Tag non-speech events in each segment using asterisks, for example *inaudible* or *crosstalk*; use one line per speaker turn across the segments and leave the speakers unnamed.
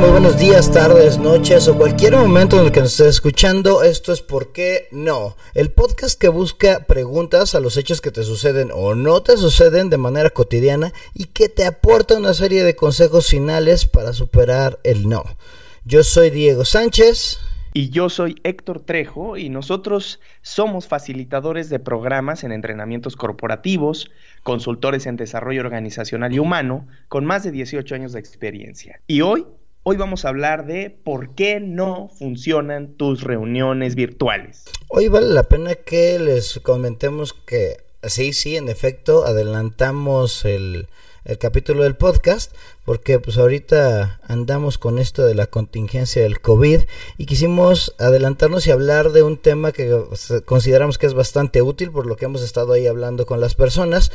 Muy buenos días, tardes, noches o cualquier momento en el que nos estés escuchando. Esto es ¿Por qué no? El podcast que busca preguntas a los hechos que te suceden o no te suceden de manera cotidiana y que te aporta una serie de consejos finales para superar el no. Yo soy Diego Sánchez.
Y yo soy Héctor Trejo y nosotros somos facilitadores de programas en entrenamientos corporativos, consultores en desarrollo organizacional y humano, con más de 18 años de experiencia. Y hoy Hoy vamos a hablar de por qué no funcionan tus reuniones virtuales.
Hoy vale la pena que les comentemos que sí, sí, en efecto, adelantamos el, capítulo del podcast porque pues ahorita andamos con esto de la contingencia del COVID y quisimos adelantarnos y hablar de un tema que consideramos que es bastante útil por lo que hemos estado ahí hablando con las personas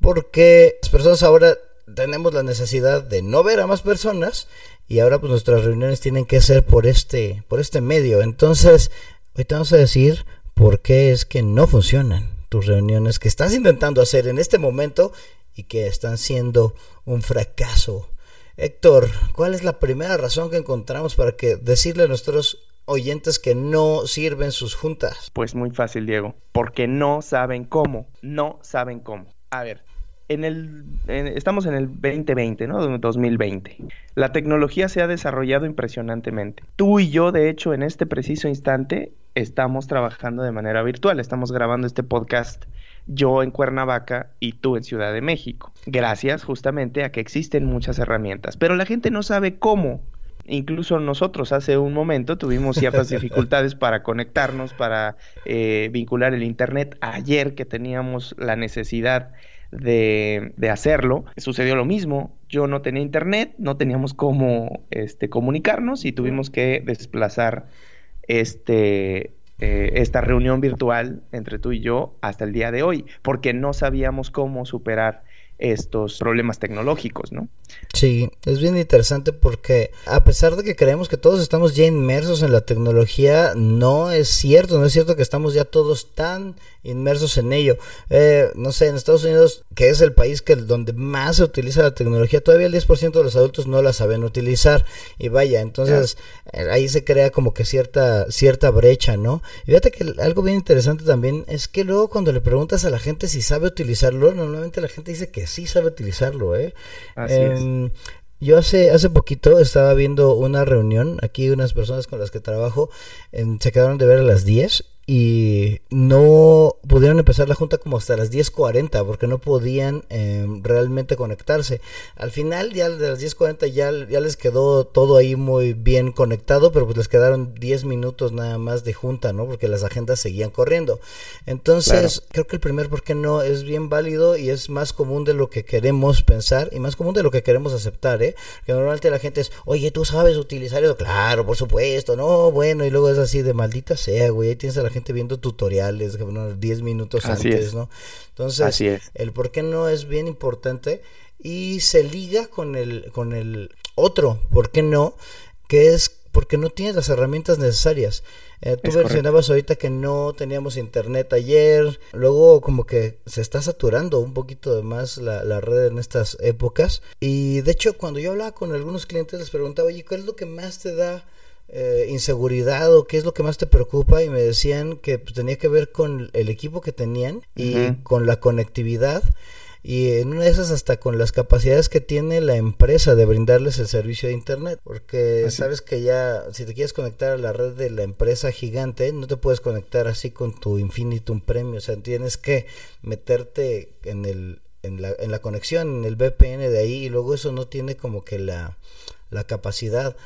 porque las personas ahora tenemos la necesidad de no ver a más personas y ahora pues nuestras reuniones tienen que ser por este, por este medio. Entonces, hoy te vamos a decir por qué es que no funcionan tus reuniones que estás intentando hacer en este momento y que están siendo un fracaso. Héctor, ¿cuál es la primera razón que encontramos para que decirle a nuestros oyentes que no sirven sus juntas?
Pues muy fácil, Diego, porque no saben cómo, no saben cómo. A ver, en el, estamos en el 2020, ¿no? 2020. La tecnología se ha desarrollado impresionantemente. Tú y yo, de hecho, en este preciso instante, estamos trabajando de manera virtual. Estamos grabando este podcast yo en Cuernavaca y tú en Ciudad de México. Gracias justamente a que existen muchas herramientas. Pero la gente no sabe cómo. Incluso nosotros hace un momento tuvimos ciertas *laughs* dificultades para conectarnos, para eh, vincular el Internet. Ayer que teníamos la necesidad de, de, hacerlo. Sucedió lo mismo. Yo no tenía internet, no teníamos cómo este, comunicarnos y tuvimos que desplazar este, eh, esta reunión virtual entre tú y yo hasta el día de hoy, porque no sabíamos cómo superar estos problemas tecnológicos, ¿no?
Sí, es bien interesante porque a pesar de que creemos que todos estamos ya inmersos en la tecnología, no es cierto, no es cierto que estamos ya todos tan inmersos en ello. Eh, no sé, en Estados Unidos, que es el país que donde más se utiliza la tecnología, todavía el 10% de los adultos no la saben utilizar. Y vaya, entonces eh, ahí se crea como que cierta, cierta brecha, ¿no? Y fíjate que algo bien interesante también es que luego cuando le preguntas a la gente si sabe utilizarlo, normalmente la gente dice que sí sabe utilizarlo, ¿eh? Así es. Em, yo hace, hace poquito estaba viendo una reunión, aquí unas personas con las que trabajo se quedaron de ver a las 10 y no pudieron empezar la junta como hasta las 10.40 porque no podían em, realmente conectarse. Al final ya de las 10.40 ya, ya les quedó todo ahí muy bien conectado, pero pues les quedaron 10 minutos nada más de junta, ¿no? Porque las agendas seguían corriendo. Entonces, creo que el primer por qué no es bien válido y es más común de lo que queremos pensar y más común de lo que queremos aceptar, ¿eh? Que normalmente la gente es, oye, ¿tú sabes utilizar eso? Claro, por supuesto, no, bueno, y luego es así de maldita sea, güey, ahí tienes a la gente viendo tutoriales, 10 minutos antes, ¿no? Entonces, el por qué no es bien importante y se liga con el, con el otro, ¿por qué no? Que es porque no tienes las herramientas necesarias. Eh, tú mencionabas ahorita que no teníamos internet ayer, luego como que se está saturando un poquito de más la, la, red en estas épocas. Y de hecho, cuando yo hablaba con algunos clientes les preguntaba, oye, ¿cuál es lo que más te da eh, inseguridad o qué es lo que más te preocupa y me decían que pues, tenía que ver con el equipo que tenían y con la conectividad y en una de esas hasta con las capacidades que tiene la empresa de brindarles el servicio de internet porque sabes que ya si te quieres conectar a la red de la empresa gigante no te puedes conectar así con tu infinitum premio o sea tienes que meterte en el en la, en la conexión en el VPN de ahí y luego eso no tiene como que la la capacidad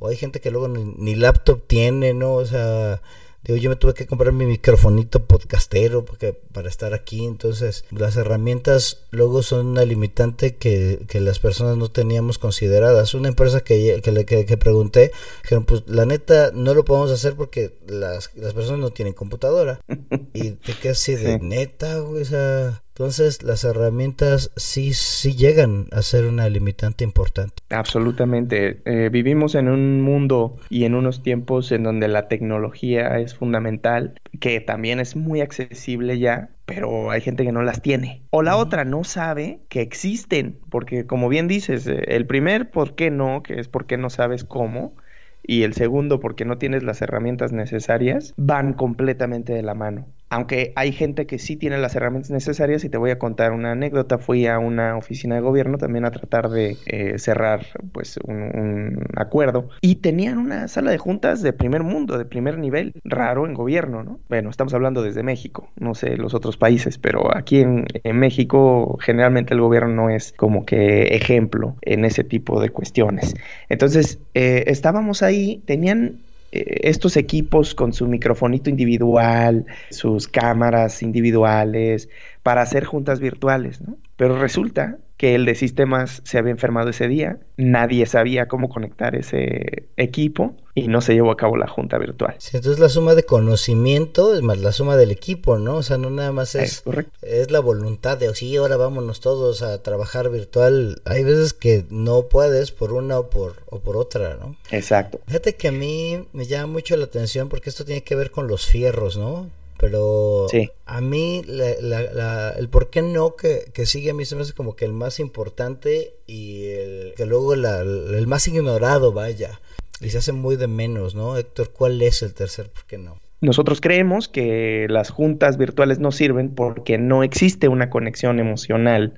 o hay gente que luego ni, laptop tiene, ¿no? O sea, digo, yo me tuve que comprar mi microfonito podcastero porque, para estar aquí, entonces las herramientas luego son una limitante que, que las personas no teníamos consideradas. Una empresa que, que, que, que pregunté, dijeron, pues la neta no lo podemos hacer porque las, las personas no tienen computadora. *laughs* y te quedas así de neta, güey, o sea... Entonces, las herramientas sí, sí llegan a ser una limitante importante.
Absolutamente. Eh, vivimos en un mundo y en unos tiempos en donde la tecnología es fundamental, que también es muy accesible ya, pero hay gente que no las tiene. O la otra no sabe que existen, porque como bien dices, eh, el primer por qué no, que es porque no sabes cómo, y el segundo porque no tienes las herramientas necesarias, van completamente de la mano aunque hay gente que sí tiene las herramientas necesarias y te voy a contar una anécdota, fui a una oficina de gobierno también a tratar de eh, cerrar pues un, acuerdo y tenían una sala de juntas de primer mundo, de primer nivel, raro en gobierno, ¿no? Bueno, estamos hablando desde México, no sé los otros países, pero aquí en, México generalmente el gobierno no es como que ejemplo en ese tipo de cuestiones. Entonces, eh, estábamos ahí, tenían estos equipos con su microfonito individual, sus cámaras individuales, para hacer juntas virtuales, ¿no? Pero resulta que el de sistemas se había enfermado ese día, nadie sabía cómo conectar ese equipo y no se llevó a cabo la junta virtual.
entonces la suma de conocimiento es más la suma del equipo, ¿no? O sea, no nada más es, es, la voluntad de, sí, ahora vámonos todos a trabajar virtual. Hay veces que no puedes por una o por, o por otra, ¿no?
Exacto.
Fíjate que a mí me llama mucho la atención porque esto tiene que ver con los fierros, ¿no? Pero a mí el por qué no que, sigue a mí se me hace como que el más importante y el que luego el más ignorado vaya. Y se hace muy de menos, ¿no? Héctor, ¿cuál es el tercer por qué no?
Nosotros creemos que las juntas virtuales no sirven porque no existe una conexión emocional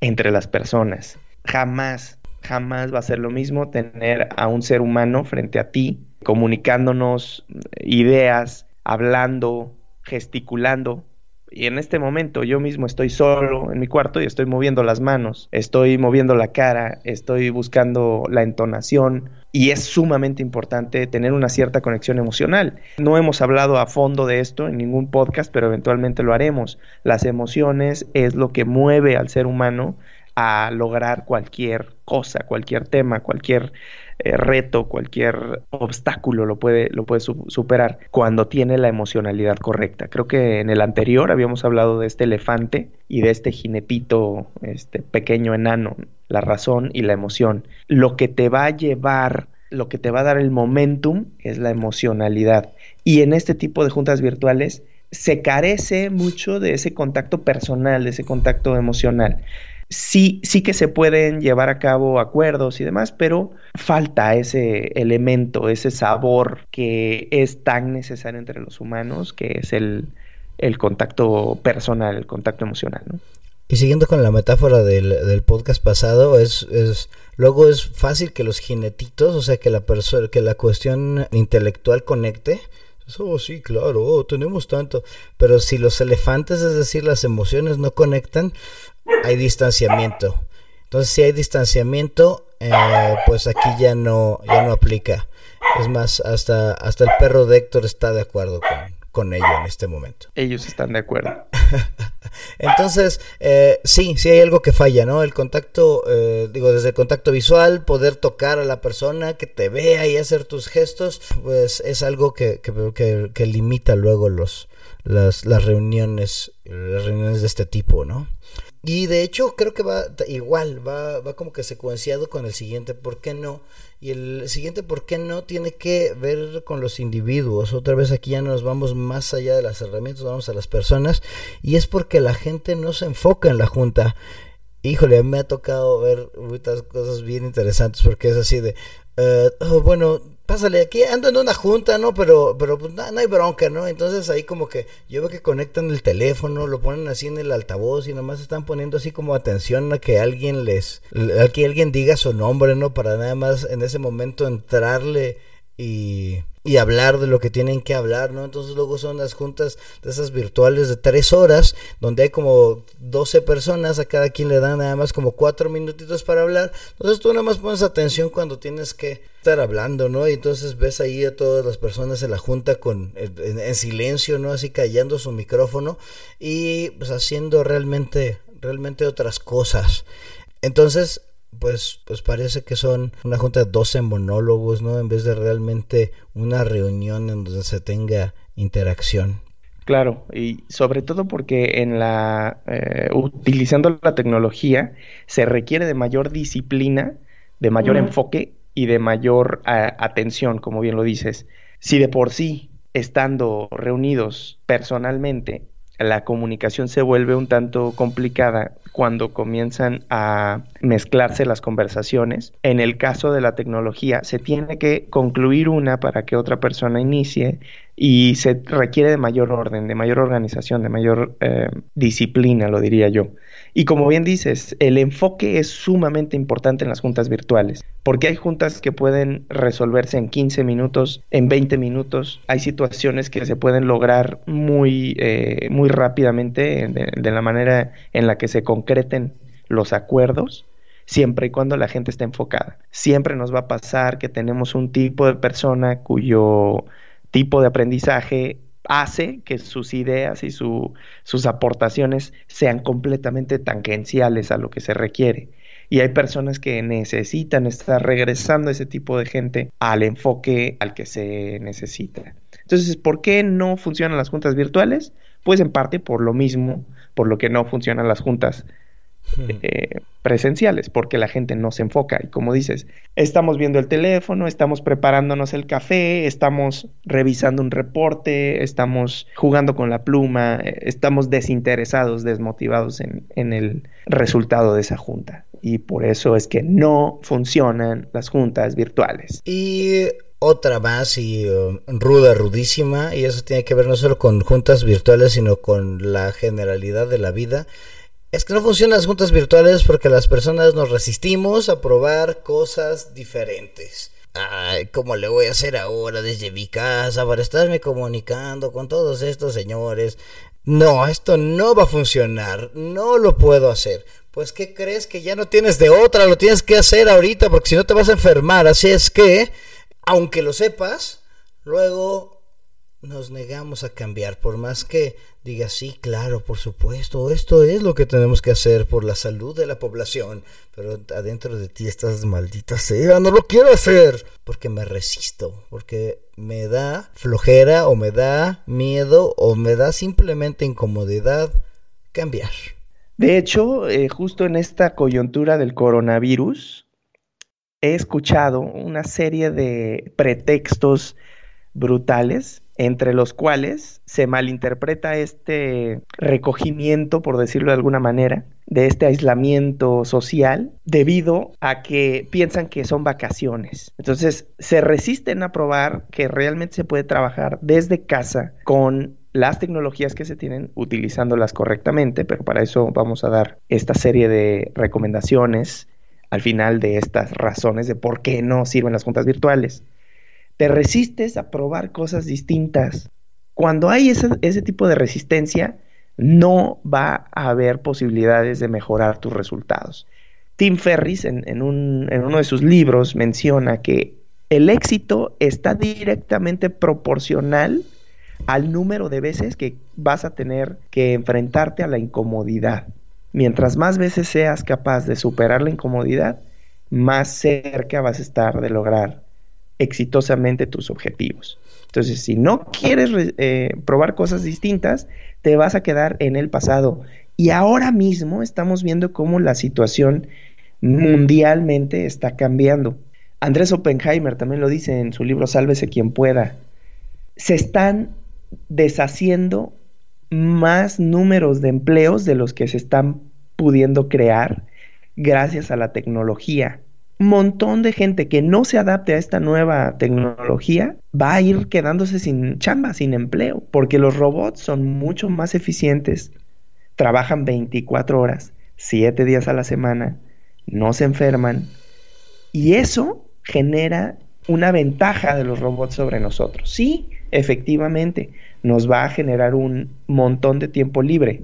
entre las personas. Jamás, jamás va a ser lo mismo tener a un ser humano frente a ti, comunicándonos ideas, hablando, gesticulando. Y en este momento yo mismo estoy solo en mi cuarto y estoy moviendo las manos, estoy moviendo la cara, estoy buscando la entonación y es sumamente importante tener una cierta conexión emocional. No hemos hablado a fondo de esto en ningún podcast, pero eventualmente lo haremos. Las emociones es lo que mueve al ser humano a lograr cualquier cosa, cualquier tema, cualquier eh, reto, cualquier obstáculo lo puede, lo puede superar cuando tiene la emocionalidad correcta. Creo que en el anterior habíamos hablado de este elefante y de este jinetito, este pequeño enano, la razón y la emoción. Lo que te va a llevar, lo que te va a dar el momentum es la emocionalidad. Y en este tipo de juntas virtuales se carece mucho de ese contacto personal, de ese contacto emocional sí, sí que se pueden llevar a cabo acuerdos y demás, pero falta ese elemento, ese sabor que es tan necesario entre los humanos, que es el, contacto personal, el contacto emocional, ¿no?
Y siguiendo con la metáfora del, podcast pasado, es, es, luego es fácil que los jinetitos, o sea, que la que la cuestión intelectual conecte. Oh, sí, claro, oh, tenemos tanto. Pero si los elefantes, es decir, las emociones no conectan, hay distanciamiento. Entonces, si hay distanciamiento, eh, pues aquí ya no, ya no aplica. Es más, hasta, hasta el perro de Héctor está de acuerdo con, con ello en este momento.
Ellos están de acuerdo. *laughs*
Entonces, eh, sí, sí hay algo que falla, ¿no? El contacto, eh, digo, desde el contacto visual, poder tocar a la persona, que te vea y hacer tus gestos, pues es algo que, que, que limita luego los, las, las reuniones, las reuniones de este tipo, ¿no? Y de hecho creo que va igual, va, va como que secuenciado con el siguiente, ¿por qué no? Y el siguiente, ¿por qué no? Tiene que ver con los individuos. Otra vez aquí ya nos vamos más allá de las herramientas, vamos a las personas. Y es porque la gente no se enfoca en la junta. Híjole, me ha tocado ver muchas cosas bien interesantes porque es así de, uh, bueno, pásale, aquí ando en una junta, ¿no? Pero, pero pues, no, hay bronca, ¿no? Entonces ahí como que yo veo que conectan el teléfono, lo ponen así en el altavoz y nomás están poniendo así como atención a que alguien les, a que alguien diga su nombre, ¿no? Para nada más en ese momento entrarle y y hablar de lo que tienen que hablar, ¿no? Entonces luego son las juntas de esas virtuales de tres horas, donde hay como 12 personas, a cada quien le dan nada más como cuatro minutitos para hablar. Entonces tú nada más pones atención cuando tienes que estar hablando, ¿no? Y entonces ves ahí a todas las personas en la junta con en, silencio, ¿no? Así callando su micrófono y pues haciendo realmente, realmente otras cosas. Entonces, pues, pues parece que son una junta de 12 monólogos, ¿no? En vez de realmente una reunión en donde se tenga interacción.
Claro, y sobre todo porque en la eh, utilizando la tecnología se requiere de mayor disciplina, de mayor enfoque y de mayor atención, como bien lo dices. Si de por sí, estando reunidos personalmente, la comunicación se vuelve un tanto complicada cuando comienzan a mezclarse las conversaciones. En el caso de la tecnología, se tiene que concluir una para que otra persona inicie y se requiere de mayor orden, de mayor organización, de mayor eh, disciplina, lo diría yo. Y como bien dices, el enfoque es sumamente importante en las juntas virtuales, porque hay juntas que pueden resolverse en 15 minutos, en 20 minutos, hay situaciones que se pueden lograr muy, eh, muy rápidamente de, la manera en la que se concreten los acuerdos siempre y cuando la gente esté enfocada. Siempre nos va a pasar que tenemos un tipo de persona cuyo tipo de aprendizaje hace que sus ideas y sus aportaciones sean completamente tangenciales a lo que se requiere. Y hay personas que necesitan estar regresando ese tipo de gente al enfoque al que se necesita. Entonces, ¿por qué no funcionan las juntas virtuales? Pues en parte por lo mismo, por lo que no funcionan las juntas eh, presenciales, porque la gente no se enfoca. Y como dices, estamos viendo el teléfono, estamos preparándonos el café, estamos revisando un reporte, estamos jugando con la pluma, eh, estamos desinteresados, desmotivados en, en el resultado de esa junta. Y por eso es que no funcionan las juntas virtuales.
Y otra más y um, ruda, rudísima, y eso tiene que ver no solo con juntas virtuales, sino con la generalidad de la vida es que no funcionan las juntas virtuales porque las personas nos resistimos a probar cosas diferentes. Ay, ¿cómo le voy a hacer ahora desde mi casa para estarme comunicando con todos estos señores? No, esto no va a funcionar, no lo puedo hacer. Pues, ¿qué crees que ya no tienes de otra? Lo tienes que hacer ahorita porque si no te vas a enfermar. Así es que, aunque lo sepas, luego nos negamos a cambiar, por más que diga sí, claro, por supuesto, esto es lo que tenemos que hacer por la salud de la población, pero adentro de ti estás maldita sea, no lo quiero hacer, porque me resisto, porque me da flojera o me da miedo o me da simplemente incomodidad cambiar.
De hecho, eh, justo en esta coyuntura del coronavirus, he escuchado una serie de pretextos brutales entre los cuales se malinterpreta este recogimiento, por decirlo de alguna manera, de este aislamiento social debido a que piensan que son vacaciones. Entonces, se resisten a probar que realmente se puede trabajar desde casa con las tecnologías que se tienen utilizándolas correctamente, pero para eso vamos a dar esta serie de recomendaciones al final de estas razones de por qué no sirven las juntas virtuales te resistes a probar cosas distintas. Cuando hay ese, tipo de resistencia, no va a haber posibilidades de mejorar tus resultados. Tim Ferris en, uno de sus libros menciona que el éxito está directamente proporcional al número de veces que vas a tener que enfrentarte a la incomodidad. Mientras más veces seas capaz de superar la incomodidad, más cerca vas a estar de lograr exitosamente tus objetivos. Entonces, si no quieres eh, probar cosas distintas, te vas a quedar en el pasado. Y ahora mismo estamos viendo cómo la situación mundialmente está cambiando. Andrés Oppenheimer también lo dice en su libro Sálvese quien pueda. Se están deshaciendo más números de empleos de los que se están pudiendo crear gracias a la tecnología montón de gente que no se adapte a esta nueva tecnología va a ir quedándose sin chamba, sin empleo, porque los robots son mucho más eficientes, trabajan 24 horas, 7 días a la semana, no se enferman, y eso genera una ventaja de los robots sobre nosotros. Sí, efectivamente, nos va a generar un montón de tiempo libre,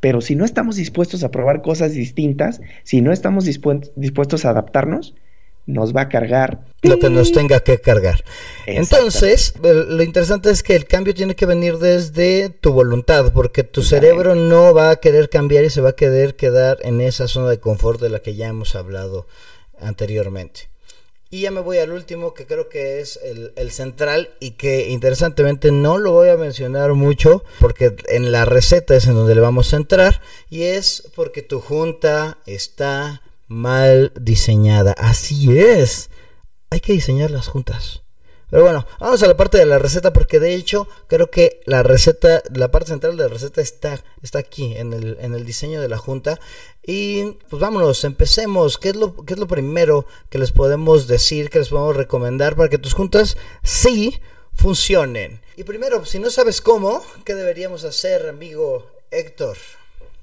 pero si no estamos dispuestos a probar cosas distintas, si no estamos dispuestos a adaptarnos, nos va a cargar
lo que nos tenga que cargar. Entonces, lo interesante es que el cambio tiene que venir desde tu voluntad, porque tu cerebro no va a querer cambiar y se va a querer quedar en esa zona de confort de la que ya hemos hablado anteriormente. Y ya me voy al último, que creo que es el, central y que interesantemente no lo voy a mencionar mucho porque en la receta es en donde le vamos a entrar y es porque tu junta está mal diseñada. Así es. Hay que diseñar las juntas. Pero bueno, vamos a la parte de la receta porque de hecho creo que la receta, la parte central de la receta está, está aquí en el, en el diseño de la junta. Y pues vámonos, empecemos. ¿Qué es, lo, ¿Qué es lo primero que les podemos decir, que les podemos recomendar para que tus juntas sí funcionen? Y primero, si no sabes cómo, ¿qué deberíamos hacer, amigo Héctor?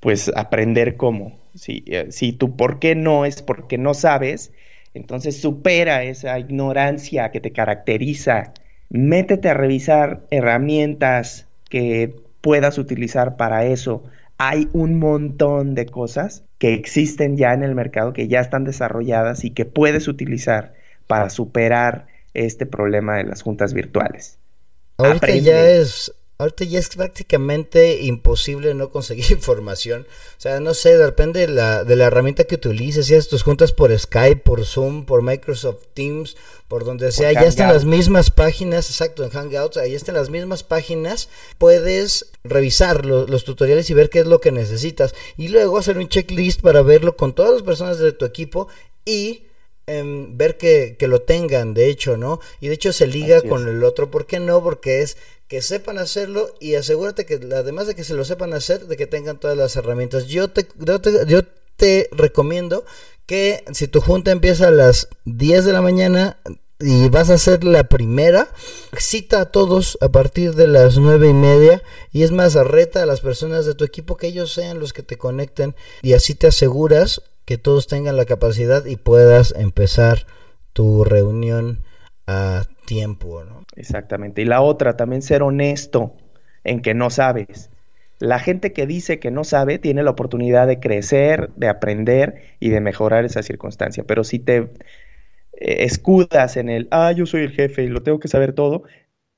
Pues aprender cómo. Si, eh, si tu por qué no es porque no sabes, entonces supera esa ignorancia que te caracteriza. Métete a revisar herramientas que puedas utilizar para eso. Hay un montón de cosas que existen ya en el mercado, que ya están desarrolladas y que puedes utilizar para superar este problema de las juntas virtuales.
Ahorita ya es ahorita ya es prácticamente imposible no conseguir *laughs* información. O sea, no sé, depende de la, de la herramienta que utilices, si haces tus juntas por Skype, por Zoom, por Microsoft Teams, por donde sea, ya están las mismas páginas, exacto, en Hangouts, ahí están las mismas páginas, puedes revisar los tutoriales y ver qué es lo que necesitas. Y luego hacer un checklist para verlo con todas las personas de tu equipo y em, ver que, que, lo tengan, de hecho, ¿no? Y de hecho se liga con el otro, ¿por qué no? Porque es que sepan hacerlo y asegúrate que además de que se lo sepan hacer, de que tengan todas las herramientas. Yo te, yo te, recomiendo que si tu junta empieza a las 10 de la mañana y vas a hacer la primera, cita a todos a partir de las nueve y media y es más, arreta a las personas de tu equipo que ellos sean los que te conecten y así te aseguras que todos tengan la capacidad y puedas empezar tu reunión a tiempo, ¿no?
Exactamente. Y la otra, también ser honesto en que no sabes. La gente que dice que no sabe tiene la oportunidad de crecer, de aprender y de mejorar esa circunstancia. Pero si te eh, escudas en el, ah, yo soy el jefe y lo tengo que saber todo,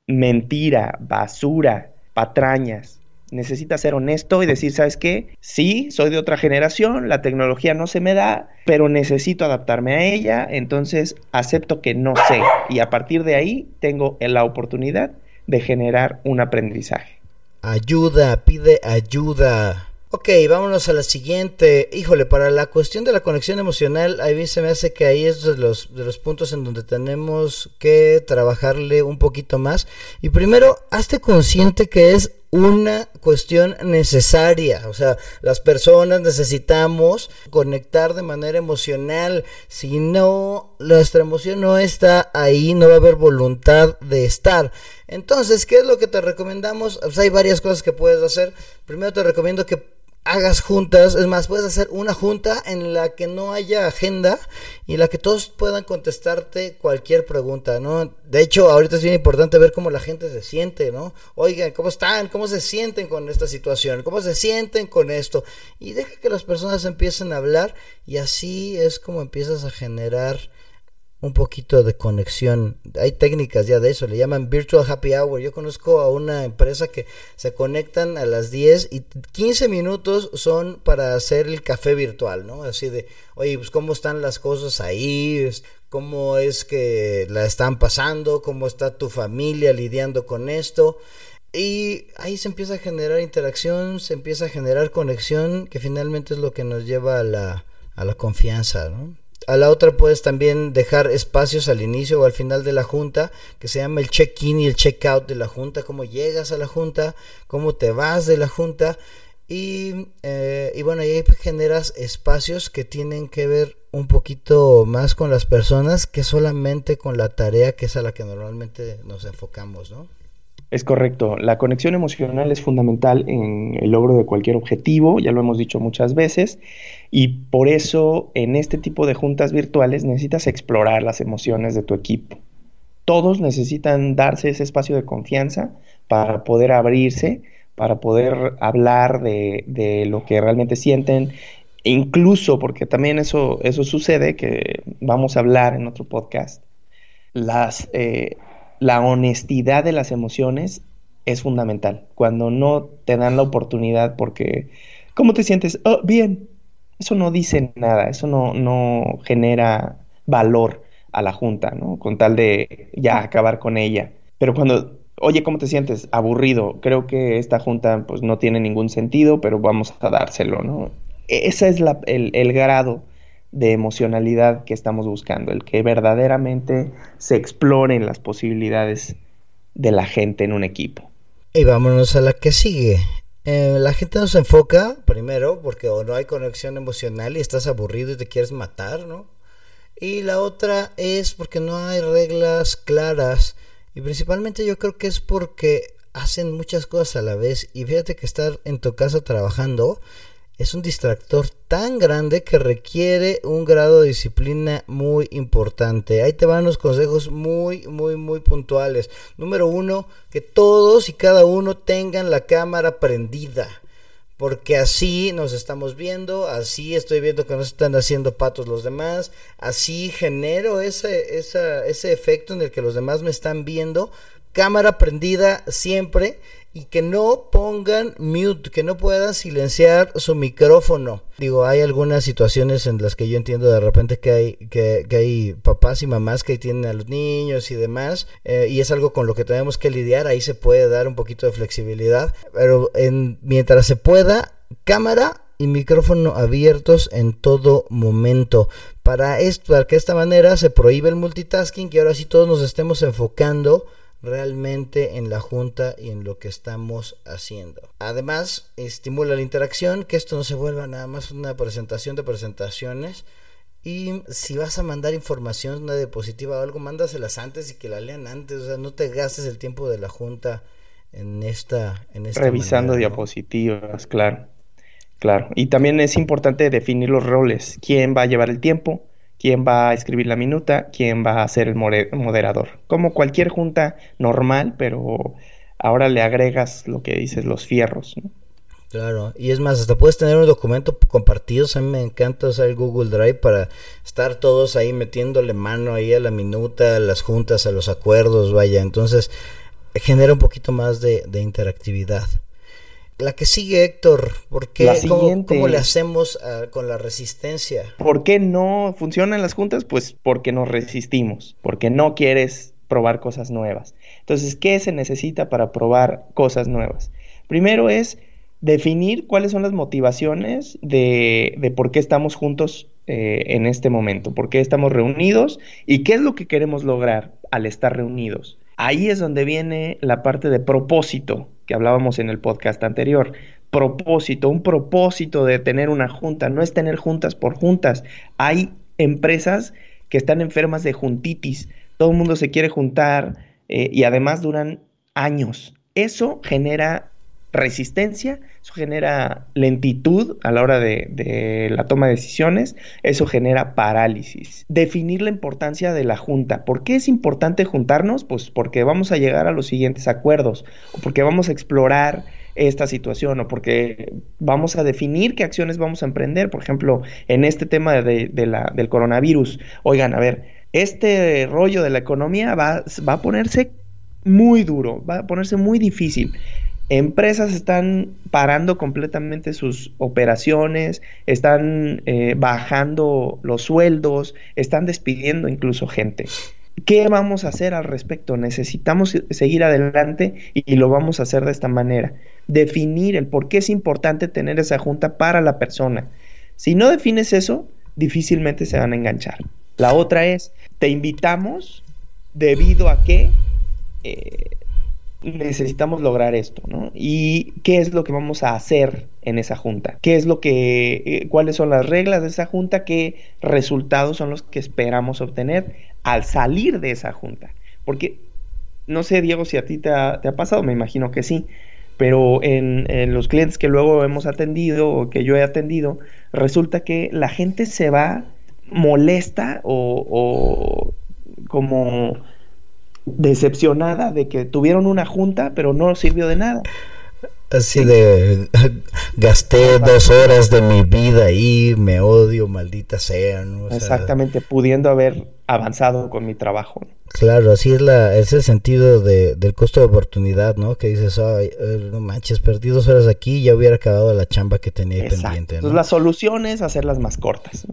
mentira, basura, patrañas necesita ser honesto y decir, ¿sabes qué? Sí, soy de otra generación, la tecnología no se me da, pero necesito adaptarme a ella, entonces acepto que no sé y a partir de ahí tengo la oportunidad de generar un aprendizaje.
Ayuda, pide ayuda. Ok, vámonos a la siguiente. Híjole, para la cuestión de la conexión emocional, a mí se me hace que ahí es de los, de los puntos en donde tenemos que trabajarle un poquito más. Y primero, hazte consciente que es una cuestión necesaria. O sea, las personas necesitamos conectar de manera emocional. Si no, nuestra emoción no está ahí, no va a haber voluntad de estar. Entonces, ¿qué es lo que te recomendamos? Pues hay varias cosas que puedes hacer. Primero te recomiendo que hagas juntas, es más, puedes hacer una junta en la que no haya agenda y en la que todos puedan contestarte cualquier pregunta, ¿no? De hecho, ahorita es bien importante ver cómo la gente se siente, ¿no? Oigan, ¿cómo están? ¿Cómo se sienten con esta situación? ¿Cómo se sienten con esto? Y deja que las personas empiecen a hablar y así es como empiezas a generar un poquito de conexión. Hay técnicas ya de eso, le llaman Virtual Happy Hour. Yo conozco a una empresa que se conectan a las 10 y 15 minutos son para hacer el café virtual, ¿no? Así de, oye, pues cómo están las cosas ahí, cómo es que la están pasando, cómo está tu familia lidiando con esto. Y ahí se empieza a generar interacción, se empieza a generar conexión, que finalmente es lo que nos lleva a la, a la confianza, ¿no? A la otra puedes también dejar espacios al inicio o al final de la junta, que se llama el check-in y el check-out de la junta, cómo llegas a la junta, cómo te vas de la junta. Y, eh, y bueno, ahí generas espacios que tienen que ver un poquito más con las personas que solamente con la tarea que es a la que normalmente nos enfocamos, ¿no?
Es correcto. La conexión emocional es fundamental en el logro de cualquier objetivo, ya lo hemos dicho muchas veces, y por eso en este tipo de juntas virtuales necesitas explorar las emociones de tu equipo. Todos necesitan darse ese espacio de confianza para poder abrirse, para poder hablar de, lo que realmente sienten, incluso porque también eso, eso sucede, que vamos a hablar en otro podcast, las... Eh, la honestidad de las emociones es fundamental. Cuando no te dan la oportunidad porque, ¿cómo te sientes? Oh, bien. Eso no dice nada, eso no, no genera valor a la junta, ¿no? Con tal de ya acabar con ella. Pero cuando, oye, ¿cómo te sientes? Aburrido. Creo que esta junta pues no tiene ningún sentido, pero vamos a dárselo, ¿no? E-, ese es el, el grado de emocionalidad que estamos buscando, el que verdaderamente se exploren las posibilidades de la gente en un equipo.
Y vámonos a la que sigue. Eh, la gente no se enfoca, primero, porque o no hay conexión emocional y estás aburrido y te quieres matar, ¿no? Y la otra es porque no hay reglas claras. Y principalmente yo creo que es porque hacen muchas cosas a la vez. Y fíjate que estar en tu casa trabajando es un distractor tan grande que requiere un grado de disciplina muy importante. Ahí te van los consejos muy, muy, muy puntuales. Número uno, que todos y cada uno tengan la cámara prendida. Porque así nos estamos viendo, así estoy viendo que nos están haciendo patos los demás, así genero ese, ese efecto en el que los demás me están viendo. Cámara prendida siempre y que no pongan mute, que no puedan silenciar su micrófono. Digo, hay algunas situaciones en las que yo entiendo de repente que hay, que, hay papás y mamás que tienen a los niños y demás, eh, y es algo con lo que tenemos que lidiar, ahí se puede dar un poquito de flexibilidad, pero en, mientras se pueda, cámara y micrófono abiertos en todo momento. Para, esto, para que de esta manera se prohíbe el multitasking y ahora sí todos nos estemos enfocando realmente en la junta y en lo que estamos haciendo. Además, estimula la interacción, que esto no se vuelva nada más una presentación de presentaciones. Y si vas a mandar información, una diapositiva o algo, mándaselas antes y que la lean antes. O sea, no te gastes el tiempo de la junta en esta. En esta
Revisando diapositivas, claro. Claro. Y también es importante definir los roles. ¿Quién va a llevar el tiempo? Quién va a escribir la minuta, quién va a ser el moderador. Como cualquier junta normal, pero ahora le agregas lo que dices, los fierros.
Claro, y es más, hasta puedes tener un documento compartido. A mí me encanta usar el Google Drive para estar todos ahí metiéndole mano ahí a la minuta, a las juntas, a los acuerdos, vaya. Entonces genera un poquito más de interactividad. La que sigue, Héctor, ¿por qué? ¿Cómo, le hacemos ah, con la resistencia?
¿Por qué no funcionan las juntas? Pues porque nos resistimos, porque no quieres probar cosas nuevas. Entonces, ¿qué se necesita para probar cosas nuevas? Primero es definir cuáles son las motivaciones de, de por qué estamos juntos eh, en este momento, por qué estamos reunidos y qué es lo que queremos lograr al estar reunidos. Ahí es donde viene la parte de propósito que hablábamos en el podcast anterior. Propósito, un propósito de tener una junta, no es tener juntas por juntas. Hay empresas que están enfermas de juntitis, todo el mundo se quiere juntar eh, y además duran años. Eso genera resistencia, eso genera lentitud a la hora de, la toma de decisiones, eso genera parálisis. Definir la importancia de la junta. ¿Por qué es importante juntarnos? Pues porque vamos a llegar a los siguientes acuerdos, o porque vamos a explorar esta situación, o porque vamos a definir qué acciones vamos a emprender. Por ejemplo, en este tema de, del coronavirus, oigan, a ver, este rollo de la economía va, va a ponerse muy duro, va a ponerse muy difícil. Empresas están parando completamente sus operaciones, están eh, bajando los sueldos, están despidiendo incluso gente. ¿Qué vamos a hacer al respecto? Necesitamos seguir adelante y lo vamos a hacer de esta manera. Definir el por qué es importante tener esa junta para la persona. Si no defines eso, difícilmente se van a enganchar. La otra es, te invitamos debido a que eh, necesitamos lograr esto, ¿no? Y qué es lo que vamos a hacer en esa junta, qué es lo que, eh, cuáles son las reglas de esa junta, qué resultados son los que esperamos obtener al salir de esa junta. Porque, no sé, Diego, si a ti te ha, pasado, me imagino que sí, pero en, los clientes que luego hemos atendido o que yo he atendido, resulta que la gente se va molesta o, o como decepcionada de que tuvieron una junta, pero no sirvió de nada.
Así de *laughs* gasté dos horas de mi vida ahí, me odio, maldita sea.
Exactamente, pudiendo haber avanzado con mi trabajo.
Claro, así es la, es el sentido de, del costo de oportunidad, ¿no? Que dices, ay, eh, no manches, perdí dos horas aquí y ya hubiera acabado la chamba que tenía pendiente.
Entonces la solución es hacerlas más cortas.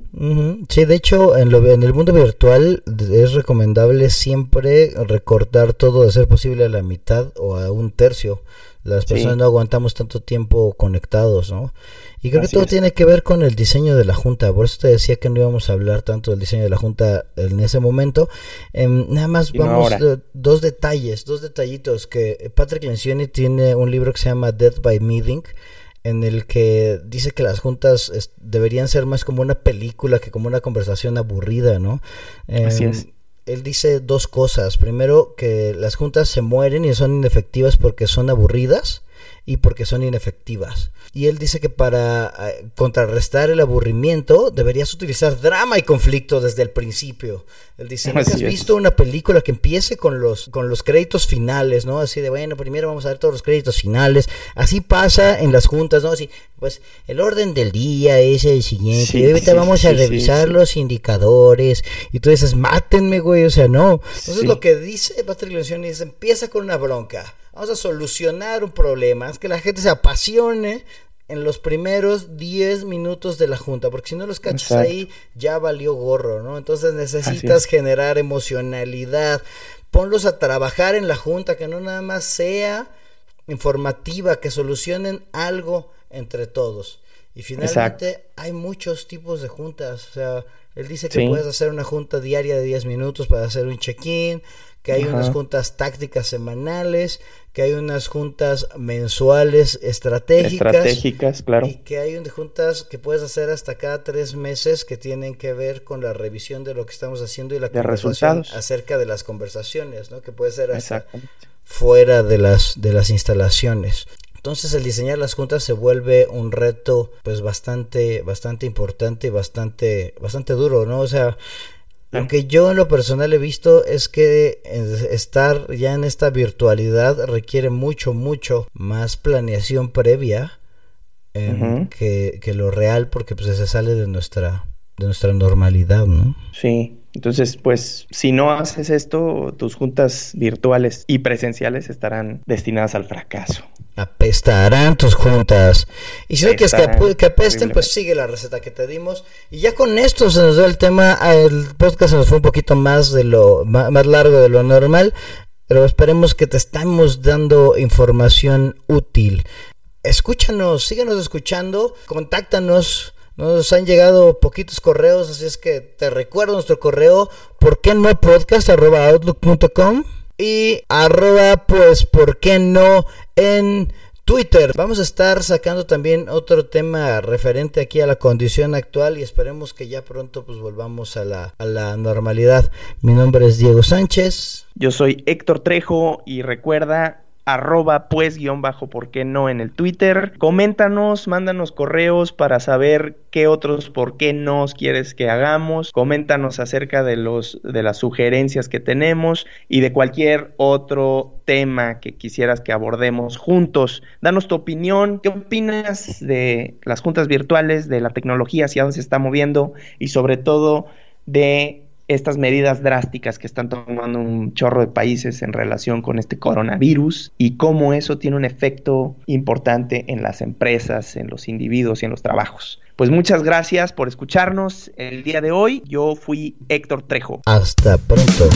Sí, de hecho, en, lo, en el mundo virtual es recomendable siempre recortar todo de ser posible a la mitad o a un tercio las personas no aguantamos tanto tiempo conectados, ¿no? Y creo que todo tiene que ver con el diseño de la Junta. Por eso te decía que no íbamos a hablar tanto del diseño de la Junta en ese momento. Em, nada más vamos, dos detalles, dos detallitos. Que Patrick Lencioni tiene un libro que se llama Death by Meeting en el que dice que las juntas deberían ser más como una película que como una conversación aburrida, ¿no?
Así em, es.
Él dice dos cosas. Primero, que las juntas se mueren y son inefectivas porque son aburridas y porque son inefectivas. Y él dice que para eh, contrarrestar el aburrimiento deberías utilizar drama y conflicto desde el principio. Él dice, ¿no has visto una película que empiece con los, con los créditos finales, ¿no? Así de, bueno, primero vamos a ver todos los créditos finales. Así pasa en las juntas, ¿no? Así, pues el orden del día es el siguiente. y ahorita vamos a revisar los indicadores. Y tú dices, mátenme, güey, o sea, no. Entonces lo que dice Patrick Lencioni es, empieza con una bronca vamos a solucionar un problema, es que la gente se apasione en los primeros 10 minutos de la junta, porque si no los cachas ahí, ya valió gorro, ¿no? Entonces necesitas generar emocionalidad, ponlos a trabajar en la junta, que no nada más sea informativa, que solucionen algo entre todos. Y finalmente hay muchos tipos de juntas, o sea, él dice que puedes hacer una junta diaria de 10 minutos para hacer un check-in, que hay unas juntas tácticas semanales, que hay unas juntas mensuales estratégicas.
Estratégicas, claro.
Y que hay unas juntas que puedes hacer hasta cada tres meses que tienen que ver con la revisión de lo que estamos haciendo y la conversación acerca de las conversaciones, ¿no? Que puede ser hasta fuera de las, de las instalaciones. Entonces el diseñar las juntas se vuelve un reto pues bastante, bastante importante y bastante, bastante duro, ¿no? O sea, lo que yo en lo personal he visto es que estar ya en esta virtualidad requiere mucho, mucho más planeación previa que, que, lo real porque pues se sale de nuestra, de nuestra normalidad, ¿no?
Sí, entonces, pues, si no haces esto, tus juntas virtuales y presenciales estarán destinadas al fracaso.
Apestarán tus juntas. Y si no quieres que, apesten, pues sigue la receta que te dimos. Y ya con esto se nos da el tema. El podcast se nos fue un poquito más de lo más largo de lo normal. Pero esperemos que te estamos dando información útil. Escúchanos, síguenos escuchando, contáctanos nos han llegado poquitos correos, así es que te recuerdo nuestro correo, ¿por qué no podcast? arroba outlook.com y arroba pues, ¿por qué no? en Twitter. Vamos a estar sacando también otro tema referente aquí a la condición actual y esperemos que ya pronto pues volvamos a la, a la normalidad. Mi nombre es Diego Sánchez.
Yo soy Héctor Trejo y recuerda arroba pues guion bajo por qué no en el Twitter. Coméntanos, mándanos correos para saber qué otros por qué no quieres que hagamos. Coméntanos acerca de los de las sugerencias que tenemos y de cualquier otro tema que quisieras que abordemos juntos. Danos tu opinión, qué opinas de las juntas virtuales, de la tecnología, hacia dónde se está moviendo y sobre todo de estas medidas drásticas que están tomando un chorro de países en relación con este coronavirus y cómo eso tiene un efecto importante en las empresas, en los individuos y en los trabajos. Pues muchas gracias por escucharnos el día de hoy. Yo fui Héctor Trejo.
Hasta pronto.